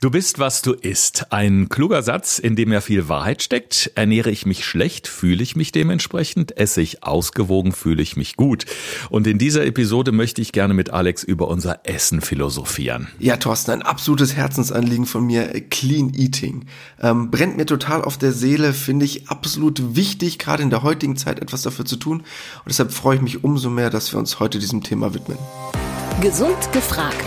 Du bist, was du isst. Ein kluger Satz, in dem ja viel Wahrheit steckt. Ernähre ich mich schlecht, fühle ich mich dementsprechend. Esse ich ausgewogen, fühle ich mich gut. Und in dieser Episode möchte ich gerne mit Alex über unser Essen philosophieren. Ja, Thorsten, ein absolutes Herzensanliegen von mir, Clean Eating. Ähm, brennt mir total auf der Seele, finde ich absolut wichtig, gerade in der heutigen Zeit etwas dafür zu tun. Und deshalb freue ich mich umso mehr, dass wir uns heute diesem Thema widmen. Gesund gefragt.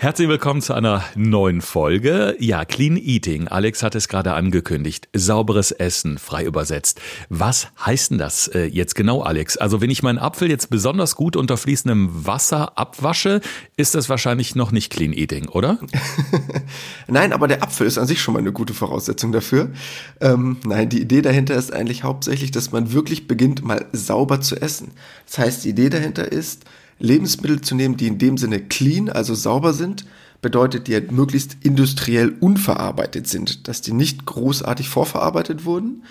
Herzlich willkommen zu einer neuen Folge. Ja, Clean Eating. Alex hat es gerade angekündigt. Sauberes Essen, frei übersetzt. Was heißt denn das äh, jetzt genau, Alex? Also wenn ich meinen Apfel jetzt besonders gut unter fließendem Wasser abwasche, ist das wahrscheinlich noch nicht Clean Eating, oder? nein, aber der Apfel ist an sich schon mal eine gute Voraussetzung dafür. Ähm, nein, die Idee dahinter ist eigentlich hauptsächlich, dass man wirklich beginnt, mal sauber zu essen. Das heißt, die Idee dahinter ist, Lebensmittel zu nehmen, die in dem Sinne clean, also sauber sind, bedeutet, die halt möglichst industriell unverarbeitet sind, dass die nicht großartig vorverarbeitet wurden.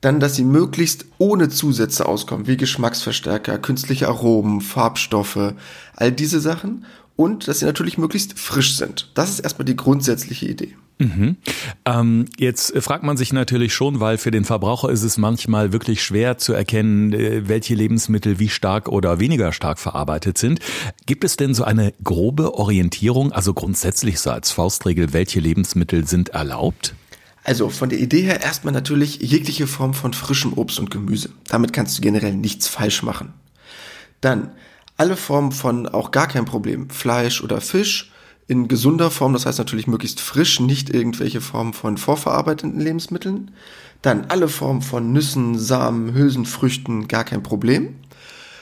Dann, dass sie möglichst ohne Zusätze auskommen, wie Geschmacksverstärker, künstliche Aromen, Farbstoffe, all diese Sachen. Und dass sie natürlich möglichst frisch sind. Das ist erstmal die grundsätzliche Idee. Mhm. Ähm, jetzt fragt man sich natürlich schon, weil für den Verbraucher ist es manchmal wirklich schwer zu erkennen, äh, welche Lebensmittel wie stark oder weniger stark verarbeitet sind. Gibt es denn so eine grobe Orientierung, also grundsätzlich so als Faustregel, welche Lebensmittel sind erlaubt? Also von der Idee her erstmal natürlich jegliche Form von frischem Obst und Gemüse. Damit kannst du generell nichts falsch machen. Dann alle Formen von auch gar kein Problem, Fleisch oder Fisch, in gesunder Form, das heißt natürlich möglichst frisch, nicht irgendwelche Formen von vorverarbeiteten Lebensmitteln. Dann alle Formen von Nüssen, Samen, Hülsenfrüchten, gar kein Problem.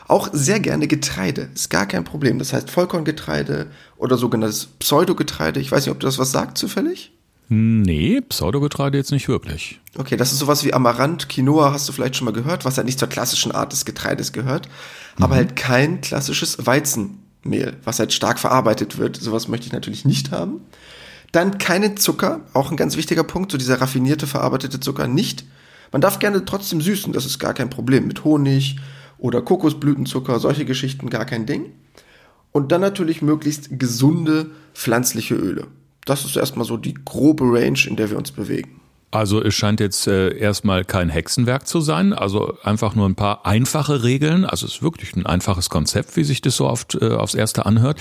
Auch sehr gerne Getreide, ist gar kein Problem. Das heißt Vollkorngetreide oder sogenanntes Pseudogetreide. Ich weiß nicht, ob du das was sagt zufällig? Nee, Pseudogetreide jetzt nicht wirklich. Okay, das ist sowas wie Amaranth, Quinoa hast du vielleicht schon mal gehört, was halt nicht zur klassischen Art des Getreides gehört, mhm. aber halt kein klassisches Weizen Mehl, was halt stark verarbeitet wird. Sowas möchte ich natürlich nicht haben. Dann keine Zucker, auch ein ganz wichtiger Punkt, so dieser raffinierte verarbeitete Zucker nicht. Man darf gerne trotzdem süßen, das ist gar kein Problem. Mit Honig oder Kokosblütenzucker, solche Geschichten gar kein Ding. Und dann natürlich möglichst gesunde pflanzliche Öle. Das ist erstmal so die grobe Range, in der wir uns bewegen. Also es scheint jetzt äh, erstmal kein Hexenwerk zu sein, also einfach nur ein paar einfache Regeln. Also es ist wirklich ein einfaches Konzept, wie sich das so oft äh, aufs Erste anhört.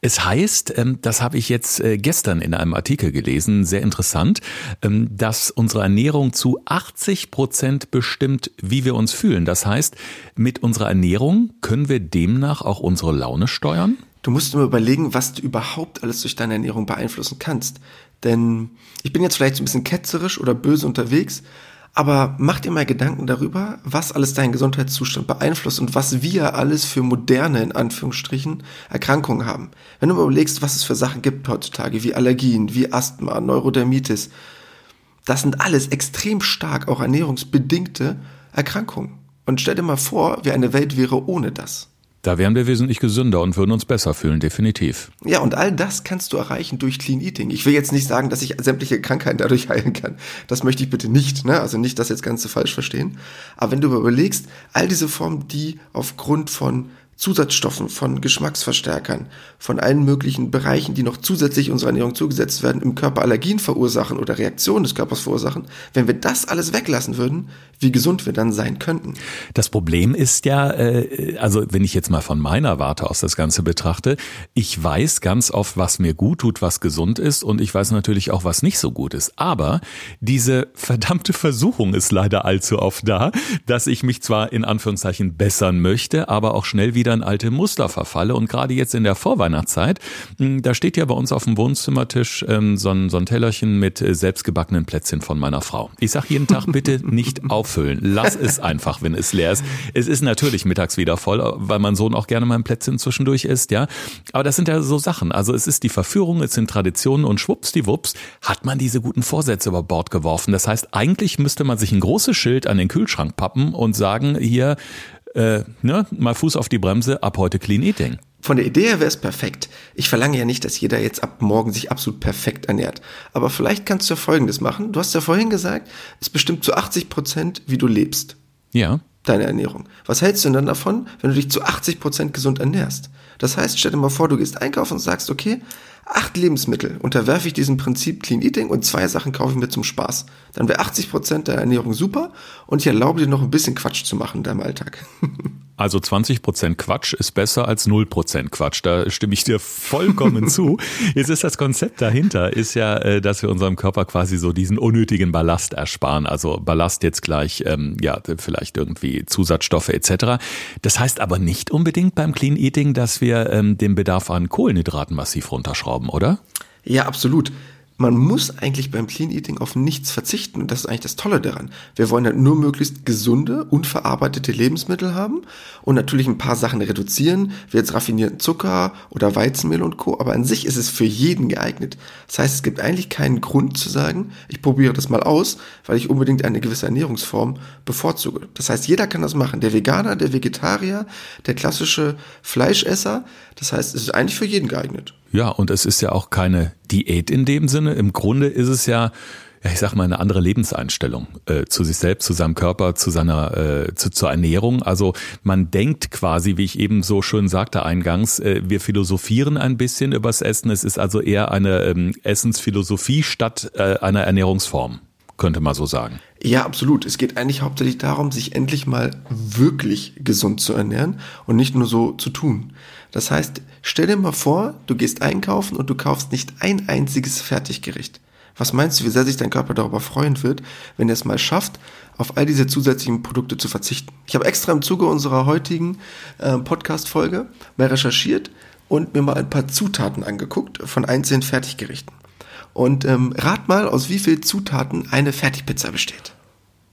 Es heißt, ähm, das habe ich jetzt äh, gestern in einem Artikel gelesen, sehr interessant, ähm, dass unsere Ernährung zu 80 Prozent bestimmt, wie wir uns fühlen. Das heißt, mit unserer Ernährung können wir demnach auch unsere Laune steuern? Du musst nur überlegen, was du überhaupt alles durch deine Ernährung beeinflussen kannst. Denn ich bin jetzt vielleicht ein bisschen ketzerisch oder böse unterwegs, aber mach dir mal Gedanken darüber, was alles deinen Gesundheitszustand beeinflusst und was wir alles für moderne, in Anführungsstrichen, Erkrankungen haben. Wenn du überlegst, was es für Sachen gibt heutzutage, wie Allergien, wie Asthma, Neurodermitis, das sind alles extrem stark auch ernährungsbedingte Erkrankungen. Und stell dir mal vor, wie eine Welt wäre ohne das. Da wären wir wesentlich gesünder und würden uns besser fühlen, definitiv. Ja, und all das kannst du erreichen durch Clean Eating. Ich will jetzt nicht sagen, dass ich sämtliche Krankheiten dadurch heilen kann. Das möchte ich bitte nicht, ne? Also nicht das jetzt Ganze falsch verstehen. Aber wenn du überlegst, all diese Formen, die aufgrund von Zusatzstoffen, von Geschmacksverstärkern, von allen möglichen Bereichen, die noch zusätzlich unserer Ernährung zugesetzt werden, im Körper Allergien verursachen oder Reaktionen des Körpers verursachen, wenn wir das alles weglassen würden, wie gesund wir dann sein könnten. Das Problem ist ja, äh, also wenn ich jetzt mal von meiner Warte aus das Ganze betrachte, ich weiß ganz oft, was mir gut tut, was gesund ist und ich weiß natürlich auch, was nicht so gut ist. Aber diese verdammte Versuchung ist leider allzu oft da, dass ich mich zwar in Anführungszeichen bessern möchte, aber auch schnell wieder wieder in alte Muster verfalle. Und gerade jetzt in der Vorweihnachtszeit, hm, da steht ja bei uns auf dem Wohnzimmertisch ähm, so, ein, so ein Tellerchen mit äh, selbstgebackenen Plätzchen von meiner Frau. Ich sage jeden Tag bitte nicht auffüllen. Lass es einfach, wenn es leer ist. Es ist natürlich mittags wieder voll, weil mein Sohn auch gerne mal ein Plätzchen zwischendurch isst, ja. Aber das sind ja so Sachen. Also es ist die Verführung, es sind Traditionen und schwuppsdiwupps hat man diese guten Vorsätze über Bord geworfen. Das heißt, eigentlich müsste man sich ein großes Schild an den Kühlschrank pappen und sagen, hier, äh, ne, mal Fuß auf die Bremse, ab heute Clean Eating. von der Idee her wäre es perfekt. Ich verlange ja nicht, dass jeder jetzt ab morgen sich absolut perfekt ernährt. Aber vielleicht kannst du ja Folgendes machen. Du hast ja vorhin gesagt, es bestimmt zu 80 Prozent, wie du lebst. Ja. Deine Ernährung. Was hältst du denn dann davon, wenn du dich zu 80 Prozent gesund ernährst? Das heißt, stell dir mal vor, du gehst einkaufen und sagst, okay, acht Lebensmittel unterwerfe ich diesem Prinzip Clean Eating und zwei Sachen kaufe ich mir zum Spaß. Dann wäre 80 Prozent der Ernährung super und ich erlaube dir noch ein bisschen Quatsch zu machen in deinem Alltag. Also 20 Prozent Quatsch ist besser als 0 Prozent Quatsch. Da stimme ich dir vollkommen zu. Jetzt ist das Konzept dahinter, ist ja, äh, dass wir unserem Körper quasi so diesen unnötigen Ballast ersparen. Also Ballast jetzt gleich, ähm, ja, vielleicht irgendwie Zusatzstoffe etc. Das heißt aber nicht unbedingt beim Clean Eating, dass wir ähm, den Bedarf an Kohlenhydraten massiv runterschrauben, oder? Ja, absolut man muss eigentlich beim Clean Eating auf nichts verzichten und das ist eigentlich das Tolle daran. Wir wollen halt nur möglichst gesunde, unverarbeitete Lebensmittel haben und natürlich ein paar Sachen reduzieren, wie jetzt raffinierten Zucker oder Weizenmehl und Co. Aber an sich ist es für jeden geeignet. Das heißt, es gibt eigentlich keinen Grund zu sagen, ich probiere das mal aus, weil ich unbedingt eine gewisse Ernährungsform bevorzuge. Das heißt, jeder kann das machen. Der Veganer, der Vegetarier, der klassische Fleischesser. Das heißt, es ist eigentlich für jeden geeignet. Ja, und es ist ja auch keine Diät in dem Sinne. Im Grunde ist es ja, ja ich sag mal, eine andere Lebenseinstellung äh, zu sich selbst, zu seinem Körper, zu seiner, äh, zu, zur Ernährung. Also man denkt quasi, wie ich eben so schön sagte eingangs, äh, wir philosophieren ein bisschen übers Essen. Es ist also eher eine ähm, Essensphilosophie statt äh, einer Ernährungsform könnte man so sagen. Ja, absolut. Es geht eigentlich hauptsächlich darum, sich endlich mal wirklich gesund zu ernähren und nicht nur so zu tun. Das heißt, stell dir mal vor, du gehst einkaufen und du kaufst nicht ein einziges Fertiggericht. Was meinst du, wie sehr sich dein Körper darüber freuen wird, wenn er es mal schafft, auf all diese zusätzlichen Produkte zu verzichten? Ich habe extra im Zuge unserer heutigen äh, Podcast-Folge mal recherchiert und mir mal ein paar Zutaten angeguckt von einzelnen Fertiggerichten. Und ähm, rat mal, aus wie viel Zutaten eine Fertigpizza besteht.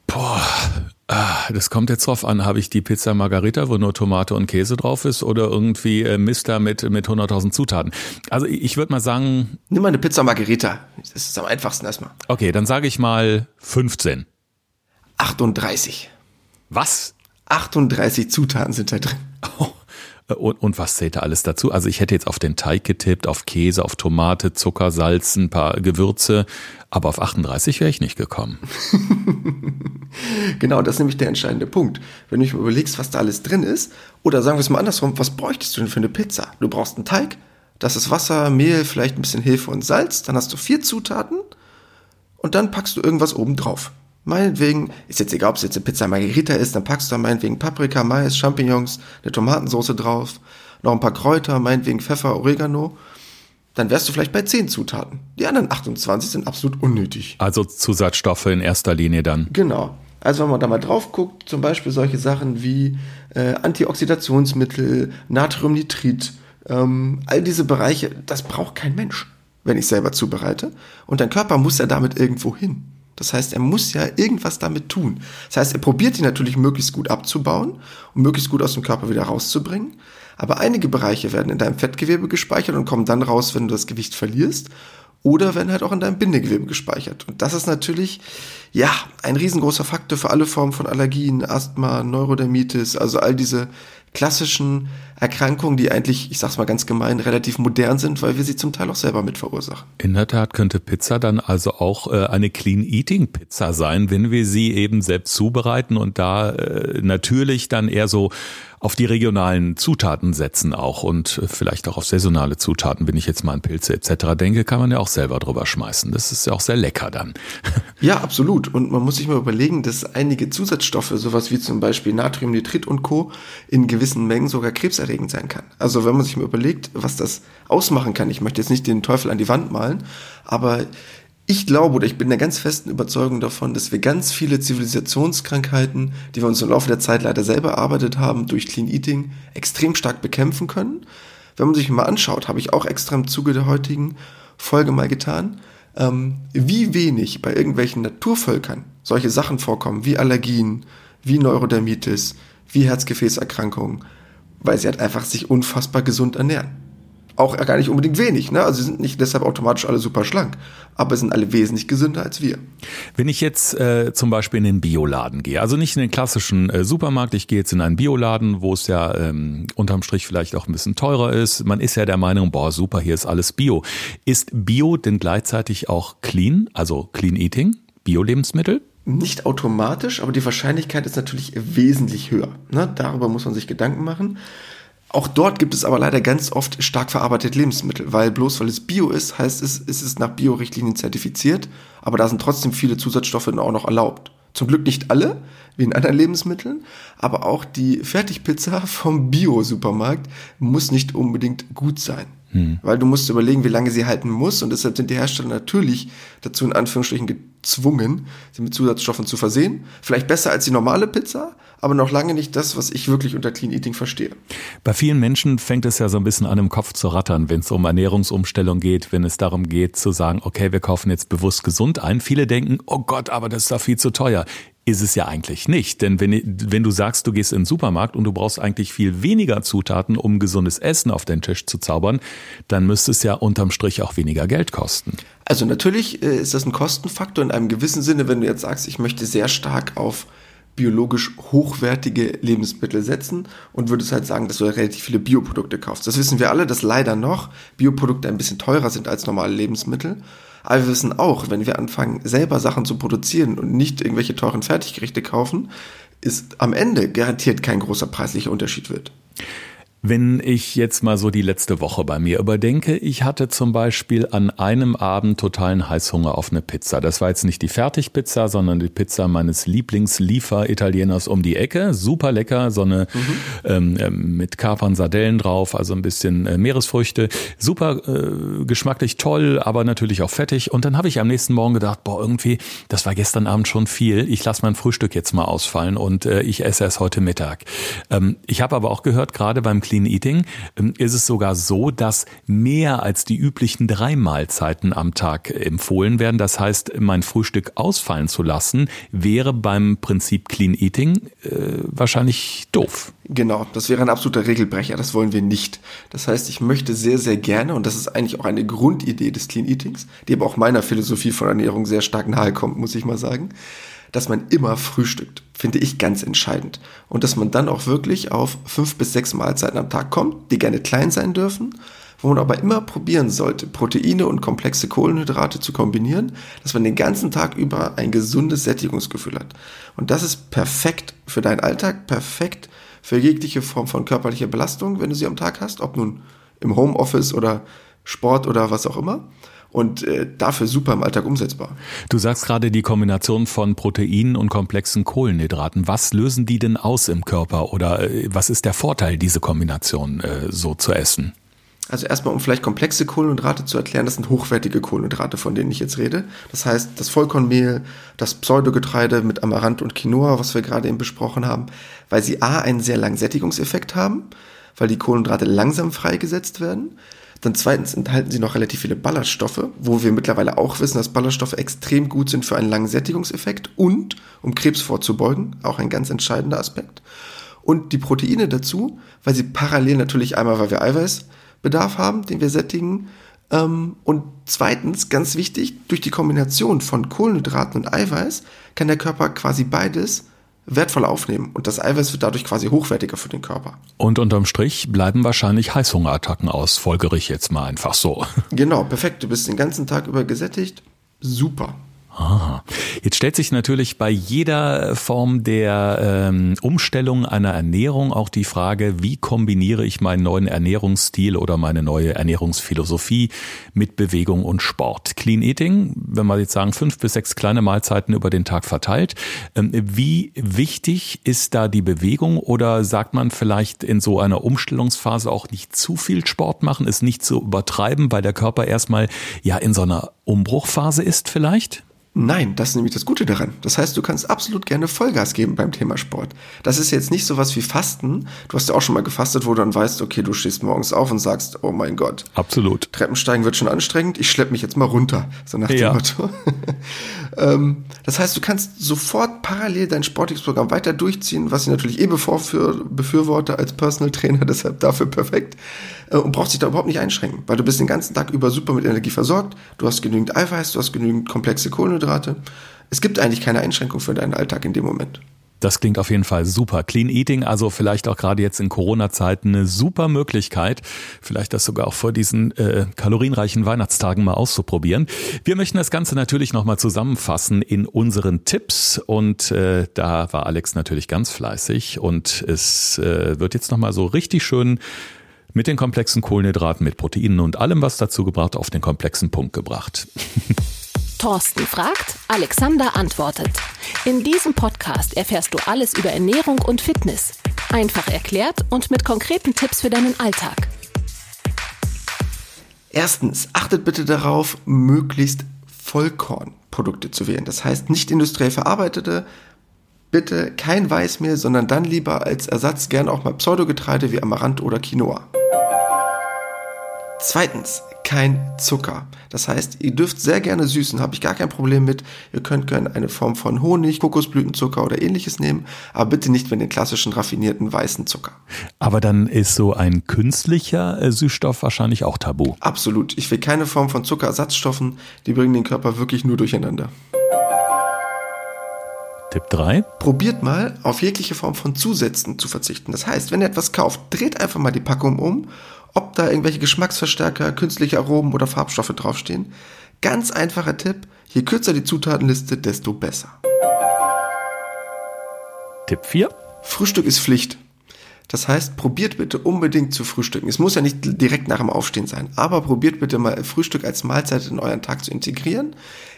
Boah, Ah, das kommt jetzt drauf an, habe ich die Pizza Margarita, wo nur Tomate und Käse drauf ist, oder irgendwie äh, Mister mit, mit 100.000 Zutaten? Also ich würde mal sagen... Nimm mal eine Pizza Margarita. Das ist am einfachsten erstmal. Okay, dann sage ich mal 15. 38. Was? 38 Zutaten sind da drin. Oh. Und, und was zählt da alles dazu? Also ich hätte jetzt auf den Teig getippt, auf Käse, auf Tomate, Zucker, Salz, ein paar Gewürze, aber auf 38 wäre ich nicht gekommen. genau, das ist nämlich der entscheidende Punkt. Wenn du überlegst, was da alles drin ist, oder sagen wir es mal andersrum, was bräuchtest du denn für eine Pizza? Du brauchst einen Teig, das ist Wasser, Mehl, vielleicht ein bisschen Hefe und Salz, dann hast du vier Zutaten und dann packst du irgendwas oben drauf. Meinetwegen, ist jetzt egal, ob es jetzt eine Pizza Margherita ist, dann packst du da meinetwegen Paprika, Mais, Champignons, eine Tomatensauce drauf, noch ein paar Kräuter, meinetwegen Pfeffer, Oregano. Dann wärst du vielleicht bei 10 Zutaten. Die anderen 28 sind absolut unnötig. Also Zusatzstoffe in erster Linie dann. Genau. Also wenn man da mal drauf guckt, zum Beispiel solche Sachen wie äh, Antioxidationsmittel, Natriumnitrit, ähm, all diese Bereiche, das braucht kein Mensch, wenn ich selber zubereite. Und dein Körper muss ja damit irgendwo hin. Das heißt, er muss ja irgendwas damit tun. Das heißt, er probiert die natürlich möglichst gut abzubauen und möglichst gut aus dem Körper wieder rauszubringen. Aber einige Bereiche werden in deinem Fettgewebe gespeichert und kommen dann raus, wenn du das Gewicht verlierst. Oder werden halt auch in deinem Bindegewebe gespeichert. Und das ist natürlich, ja, ein riesengroßer Faktor für alle Formen von Allergien, Asthma, Neurodermitis, also all diese klassischen Erkrankungen, die eigentlich, ich sag's mal ganz gemein, relativ modern sind, weil wir sie zum Teil auch selber mit verursachen. In der Tat könnte Pizza dann also auch äh, eine Clean Eating Pizza sein, wenn wir sie eben selbst zubereiten und da äh, natürlich dann eher so auf die regionalen Zutaten setzen auch und vielleicht auch auf saisonale Zutaten, wenn ich jetzt mal an Pilze etc. denke, kann man ja auch selber drüber schmeißen. Das ist ja auch sehr lecker dann. Ja, absolut. Und man muss sich mal überlegen, dass einige Zusatzstoffe, sowas wie zum Beispiel Natriumnitrit und Co., in gewissen Mengen sogar krebserregend sein kann. Also wenn man sich mal überlegt, was das ausmachen kann, ich möchte jetzt nicht den Teufel an die Wand malen, aber ich glaube oder ich bin der ganz festen Überzeugung davon, dass wir ganz viele Zivilisationskrankheiten, die wir uns im Laufe der Zeit leider selber erarbeitet haben, durch Clean Eating extrem stark bekämpfen können. Wenn man sich mal anschaut, habe ich auch extra im Zuge der heutigen Folge mal getan, ähm, wie wenig bei irgendwelchen Naturvölkern solche Sachen vorkommen, wie Allergien, wie Neurodermitis, wie Herzgefäßerkrankungen, weil sie halt einfach sich unfassbar gesund ernähren. auch gar nicht unbedingt wenig. Ne? Also sie sind nicht deshalb automatisch alle super schlank, aber sind alle wesentlich gesünder als wir. Wenn ich jetzt äh, zum Beispiel in den Bioladen gehe, also nicht in den klassischen äh, Supermarkt, ich gehe jetzt in einen Bioladen, wo es ja ähm, unterm Strich vielleicht auch ein bisschen teurer ist. Man ist ja der Meinung, boah, super, hier ist alles Bio. Ist Bio denn gleichzeitig auch clean, also Clean Eating, Bio-Lebensmittel? Nicht automatisch, aber die Wahrscheinlichkeit ist natürlich wesentlich höher. Ne? Darüber muss man sich Gedanken machen. Auch dort gibt es aber leider ganz oft stark verarbeitete Lebensmittel, weil bloß weil es Bio ist, heißt es, ist es nach Bio-Richtlinien zertifiziert, aber da sind trotzdem viele Zusatzstoffe auch noch erlaubt. Zum Glück nicht alle, wie in anderen Lebensmitteln, aber auch die Fertigpizza vom Bio-Supermarkt muss nicht unbedingt gut sein. Hm. Weil du musst überlegen, wie lange sie halten muss und deshalb sind die Hersteller natürlich dazu in Anführungsstrichen gezwungen, sie mit Zusatzstoffen zu versehen. Vielleicht besser als die normale Pizza, aber noch lange nicht das, was ich wirklich unter Clean Eating verstehe. Bei vielen Menschen fängt es ja so ein bisschen an im Kopf zu rattern, wenn es um Ernährungsumstellung geht, wenn es darum geht zu sagen, okay, wir kaufen jetzt bewusst gesund ein. Viele denken, oh Gott, aber das ist doch viel zu teuer ist es ja eigentlich nicht. Denn wenn, wenn du sagst, du gehst in den Supermarkt und du brauchst eigentlich viel weniger Zutaten, um gesundes Essen auf den Tisch zu zaubern, dann müsste es ja unterm Strich auch weniger Geld kosten. Also natürlich äh, ist das ein Kostenfaktor in einem gewissen Sinne, wenn du jetzt sagst, ich möchte sehr stark auf biologisch hochwertige Lebensmittel setzen und würdest halt sagen, dass du relativ viele Bioprodukte kaufst. Das wissen wir alle, dass leider noch Bioprodukte ein bisschen teurer sind als normale Lebensmittel. Aber wir wissen auch, wenn wir anfangen, selber Sachen zu produzieren und nicht irgendwelche teuren Fertiggerichte kaufen, ist am Ende garantiert kein großer preislicher Unterschied wird. Wenn ich jetzt mal so die letzte Woche bei mir überdenke, ich hatte zum Beispiel an einem Abend totalen Heißhunger auf eine Pizza. Das war jetzt nicht die Fertigpizza, sondern die Pizza meines Lieblingsliefer-Italieners um die Ecke. Super lecker, so eine mhm. ähm, ähm mit Kapern, Sardellen drauf, also ein bisschen äh, Meeresfrüchte. Super äh, geschmacklich toll, aber natürlich auch fettig. Und dann habe ich am nächsten Morgen gedacht, boah, irgendwie, das war gestern Abend schon viel. Ich lasse mein Frühstück jetzt mal ausfallen und äh, ich esse es heute Mittag. Ähm, ich habe aber auch gehört, gerade beim Clean Eating ähm, ist es sogar so, dass mehr als die üblichen drei Mahlzeiten am Tag empfohlen werden. Das heißt, mein Frühstück ausfallen zu lassen, wäre beim Prinzip Clean Eating äh, wahrscheinlich doof. Genau, das wäre ein absoluter Regelbrecher, das wollen wir nicht. Das heißt, ich möchte sehr, sehr gerne, und das ist eigentlich auch eine Grundidee des Clean Eatings, die aber auch meiner Philosophie von Ernährung sehr stark nahe kommt, muss ich mal sagen, dass man immer frühstückt, finde ich ganz entscheidend. Und dass man dann auch wirklich auf fünf bis sechs Mahlzeiten am Tag kommt, die gerne klein sein dürfen, wo man aber immer probieren sollte, Proteine und komplexe Kohlenhydrate zu kombinieren, dass man den ganzen Tag über ein gesundes Sättigungsgefühl hat. Und das ist perfekt für deinen Alltag, perfekt für jegliche Form von körperlicher Belastung, wenn du sie am Tag hast, ob nun im Homeoffice oder Sport oder was auch immer und äh, dafür super im Alltag umsetzbar. Du sagst gerade die Kombination von Proteinen und komplexen Kohlenhydraten. Was lösen die denn aus im Körper oder äh, was ist der Vorteil, diese Kombination äh, so zu essen? Also erstmal, um vielleicht komplexe Kohlenhydrate zu erklären, das sind hochwertige Kohlenhydrate, von denen ich jetzt rede. Das heißt, das Vollkornmehl, das Pseudogetreide mit Amaranth und Quinoa, was wir gerade eben besprochen haben, weil sie A, einen sehr langen Sättigungseffekt haben, weil die Kohlenhydrate langsam freigesetzt werden dann zweitens enthalten sie noch relativ viele Ballaststoffe, wo wir mittlerweile auch wissen, dass Ballaststoffe extrem gut sind für einen langen Sättigungseffekt und um Krebs vorzubeugen, auch ein ganz entscheidender Aspekt. Und die Proteine dazu, weil sie parallel natürlich einmal, weil wir Eiweißbedarf haben, den wir sättigen, ähm, und zweitens, ganz wichtig, durch die Kombination von Kohlenhydraten und Eiweiß kann der Körper quasi beides wertvoll aufnehmen und das Eiweiß wird dadurch quasi hochwertiger für den Körper. Und unterm Strich bleiben wahrscheinlich Heißhungerattacken aus, folgere ich jetzt mal einfach so. Genau, perfekt. Du bist den ganzen Tag über gesättigt. Super. Ah. Jetzt stellt sich natürlich bei jeder Form der ähm, Umstellung einer Ernährung auch die Frage, wie kombiniere ich meinen neuen Ernährungsstil oder meine neue Ernährungsphilosophie mit Bewegung und Sport. Clean Eating, wenn wir jetzt sagen, fünf bis sechs kleine Mahlzeiten über den Tag verteilt. Ähm, wie wichtig ist da die Bewegung oder sagt man vielleicht in so einer Umstellungsphase auch nicht zu viel Sport machen, es nicht zu übertreiben, weil der Körper erstmal ja in so einer Umbruchphase ist vielleicht? Nein, das ist nämlich das Gute daran. Das heißt, du kannst absolut gerne Vollgas geben beim Thema Sport. Das ist jetzt nicht sowas wie Fasten. Du hast ja auch schon mal gefastet, wo du dann weißt, okay, du stehst morgens auf und sagst, oh mein Gott. Absolut. Treppensteigen wird schon anstrengend, ich schlepp mich jetzt mal runter. So nach dem ja. Motto. ähm, das heißt, du kannst sofort parallel dein Sportprogramm weiter durchziehen, was ich natürlich eh befürworte als Personal Trainer, deshalb dafür perfekt. Äh, und brauchst dich da überhaupt nicht einschränken, weil du bist den ganzen Tag über super mit Energie versorgt, du hast genügend Eiweiß, du hast genügend komplexe Kohlenhydrate. Es gibt eigentlich keine Einschränkung für deinen Alltag in dem Moment. Das klingt auf jeden Fall super. Clean Eating, also vielleicht auch gerade jetzt in Corona-Zeiten eine super Möglichkeit, vielleicht das sogar auch vor diesen äh, kalorienreichen Weihnachtstagen mal auszuprobieren. Wir möchten das Ganze natürlich nochmal zusammenfassen in unseren Tipps und äh, da war Alex natürlich ganz fleißig und es äh, wird jetzt nochmal so richtig schön mit den komplexen Kohlenhydraten, mit Proteinen und allem, was dazu gebracht, auf den komplexen Punkt gebracht. Thorsten fragt, Alexander antwortet. In diesem Podcast erfährst du alles über Ernährung und Fitness. Einfach erklärt und mit konkreten Tipps für deinen Alltag. Erstens, achtet bitte darauf, möglichst Vollkornprodukte zu wählen. Das heißt nicht industriell verarbeitete, bitte kein Weißmehl, sondern dann lieber als Ersatz gern auch mal Pseudogetreide wie Amaranth oder Quinoa. Zweitens, kein Zucker. Das heißt, ihr dürft sehr gerne süßen, habe ich gar kein Problem mit. Ihr könnt gerne eine Form von Honig, Kokosblütenzucker oder ähnliches nehmen, aber bitte nicht mit den klassischen raffinierten weißen Zucker. Aber dann ist so ein künstlicher äh, Süßstoff wahrscheinlich auch tabu. Absolut. Ich will keine Form von Zuckerersatzstoffen, die bringen den Körper wirklich nur durcheinander. Tipp 3. Probiert mal, auf jegliche Form von Zusätzen zu verzichten. Das heißt, wenn ihr etwas kauft, dreht einfach mal die Packung um ob da irgendwelche Geschmacksverstärker, künstliche Aromen oder Farbstoffe draufstehen. Ganz einfacher Tipp, je kürzer die Zutatenliste, desto besser. Tipp 4. Frühstück ist Pflicht. Das heißt, probiert bitte unbedingt zu frühstücken. Es muss ja nicht direkt nach dem Aufstehen sein, aber probiert bitte mal Frühstück als Mahlzeit in euren Tag zu integrieren.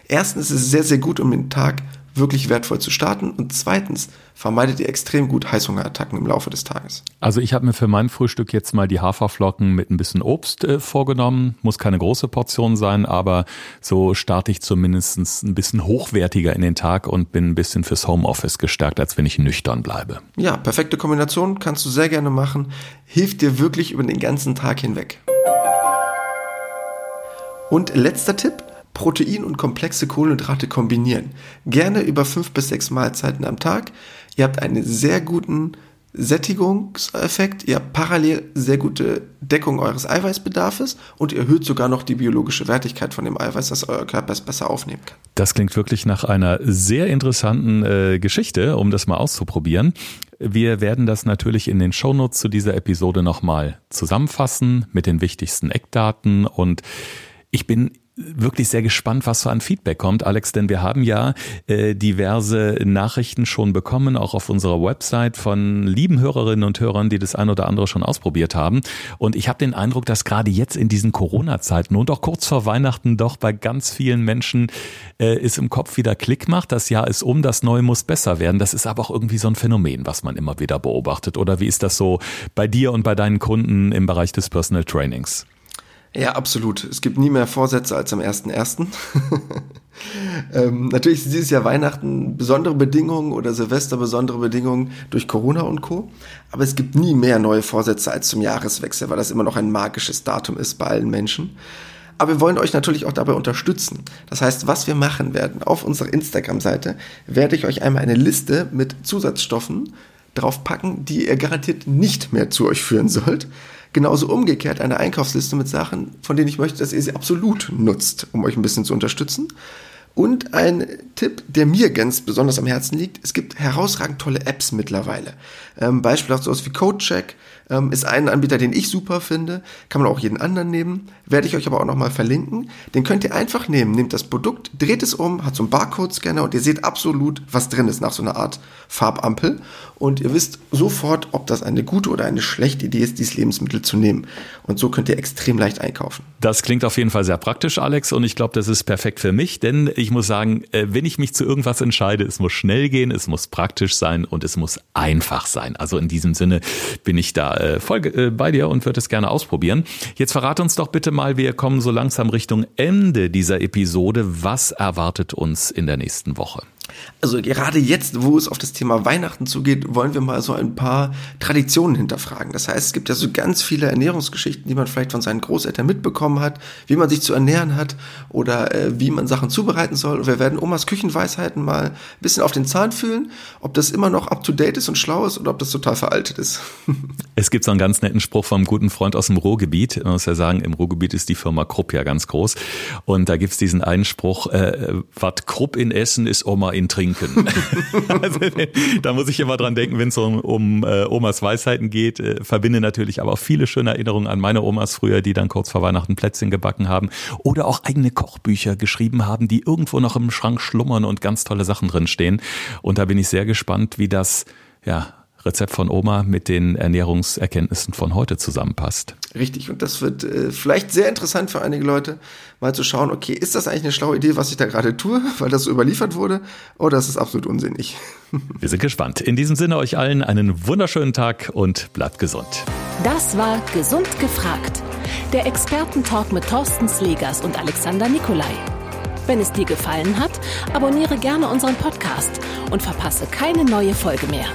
Erstens ist es sehr, sehr gut, um den Tag wirklich wertvoll zu starten und zweitens vermeidet ihr extrem gut Heißhungerattacken im Laufe des Tages. Also ich habe mir für mein Frühstück jetzt mal die Haferflocken mit ein bisschen Obst äh, vorgenommen. Muss keine große Portion sein, aber so starte ich zumindest ein bisschen hochwertiger in den Tag und bin ein bisschen fürs Homeoffice gestärkt, als wenn ich nüchtern bleibe. Ja, perfekte Kombination, kannst du sehr gerne machen. Hilft dir wirklich über den ganzen Tag hinweg. Und letzter Tipp, Protein und komplexe Kohlenhydrate kombinieren. Gerne über fünf bis sechs Mahlzeiten am Tag. Ihr habt einen sehr guten Sättigungseffekt, ihr habt parallel sehr gute Deckung eures Eiweißbedarfes und ihr erhöht sogar noch die biologische Wertigkeit von dem Eiweiß, das euer Körper besser aufnehmen kann. Das klingt wirklich nach einer sehr interessanten äh, Geschichte, um das mal auszuprobieren. Wir werden das natürlich in den Shownotes zu dieser Episode nochmal zusammenfassen mit den wichtigsten Eckdaten und ich bin wirklich sehr gespannt, was so an Feedback kommt, Alex, denn wir haben ja äh, diverse Nachrichten schon bekommen, auch auf unserer Website von lieben Hörerinnen und Hörern, die das ein oder andere schon ausprobiert haben. Und ich habe den Eindruck, dass gerade jetzt in diesen Corona-Zeiten und auch kurz vor Weihnachten doch bei ganz vielen Menschen äh, es im Kopf wieder Klick macht. Das Jahr ist um, das Neue muss besser werden. Das ist aber auch irgendwie so ein Phänomen, was man immer wieder beobachtet. Oder wie ist das so bei dir und bei deinen Kunden im Bereich des Personal Trainings? Ja, absolut. Es gibt nie mehr Vorsätze als am 1.1. ähm, natürlich ist dieses Jahr Weihnachten besondere Bedingungen oder Silvester besondere Bedingungen durch Corona und Co. Aber es gibt nie mehr neue Vorsätze als zum Jahreswechsel, weil das immer noch ein magisches Datum ist bei allen Menschen. Aber wir wollen euch natürlich auch dabei unterstützen. Das heißt, was wir machen werden, auf unserer Instagram-Seite werde ich euch einmal eine Liste mit Zusatzstoffen draufpacken, die ihr garantiert nicht mehr zu euch führen sollt. Genauso umgekehrt eine Einkaufsliste mit Sachen, von denen ich möchte, dass ihr sie absolut nutzt, um euch ein bisschen zu unterstützen. Und ein Tipp, der mir ganz besonders am Herzen liegt, es gibt herausragend tolle Apps mittlerweile. Ähm, Beispiel auch sowas wie CodeCheck ähm, ist ein Anbieter, den ich super finde. Kann man auch jeden anderen nehmen. Werde ich euch aber auch nochmal verlinken. Den könnt ihr einfach nehmen. Nehmt das Produkt, dreht es um, hat so einen Barcode-Scanner und ihr seht absolut, was drin ist nach so einer Art Farbampel. Und ihr wisst sofort, ob das eine gute oder eine schlechte Idee ist, dieses Lebensmittel zu nehmen. Und so könnt ihr extrem leicht einkaufen. Das klingt auf jeden Fall sehr praktisch, Alex. Und ich glaube, das ist perfekt für mich, denn ich muss sagen, äh, wenn ich mich zu irgendwas entscheide, es muss schnell gehen, es muss praktisch sein und es muss einfach sein. Also in diesem Sinne bin ich da äh, voll äh, bei dir und würde es gerne ausprobieren. Jetzt verrate uns doch bitte mal, wir kommen so langsam Richtung Ende dieser Episode. Was erwartet uns in der nächsten Woche? Also gerade jetzt, wo es auf das Thema Weihnachten zugeht, wollen wir mal so ein paar Traditionen hinterfragen. Das heißt, es gibt ja so ganz viele Ernährungsgeschichten, die man vielleicht von seinen Großeltern mitbekommen hat, wie man sich zu ernähren hat oder äh, wie man Sachen zubereiten soll. Und wir werden Omas Küchenweisheiten mal ein bisschen auf den Zahn fühlen, ob das immer noch up-to-date ist und schlau ist oder ob das total veraltet ist. es gibt so einen ganz netten Spruch vom guten Freund aus dem Ruhrgebiet. Man muss ja sagen, im Ruhrgebiet ist die Firma Krupp ja ganz groß. Und da gibt's diesen einen Spruch, äh, was Krupp in Essen ist Oma in Trinken. also, da muss ich immer dran denken, wenn es um, um äh, Omas Weisheiten geht. Äh, verbinde natürlich aber auch viele schöne Erinnerungen an meine Omas früher, die dann kurz vor Weihnachten Plätzchen gebacken haben oder auch eigene Kochbücher geschrieben haben, die irgendwo noch im Schrank schlummern und ganz tolle Sachen drinstehen. Und da bin ich sehr gespannt, wie das ja Rezept von Oma mit den Ernährungserkenntnissen von heute zusammenpasst. Richtig, und das wird äh, vielleicht sehr interessant für einige Leute, mal zu schauen, okay, ist das eigentlich eine schlaue Idee, was ich da gerade tue, weil das so überliefert wurde, oder ist es absolut unsinnig? Wir sind gespannt. In diesem Sinne euch allen einen wunderschönen Tag und bleibt gesund. Das war Gesund gefragt. Der Expertentalk mit Thorsten Slegers und Alexander Nikolai. Wenn es dir gefallen hat, abonniere gerne unseren Podcast und verpasse keine neue Folge mehr.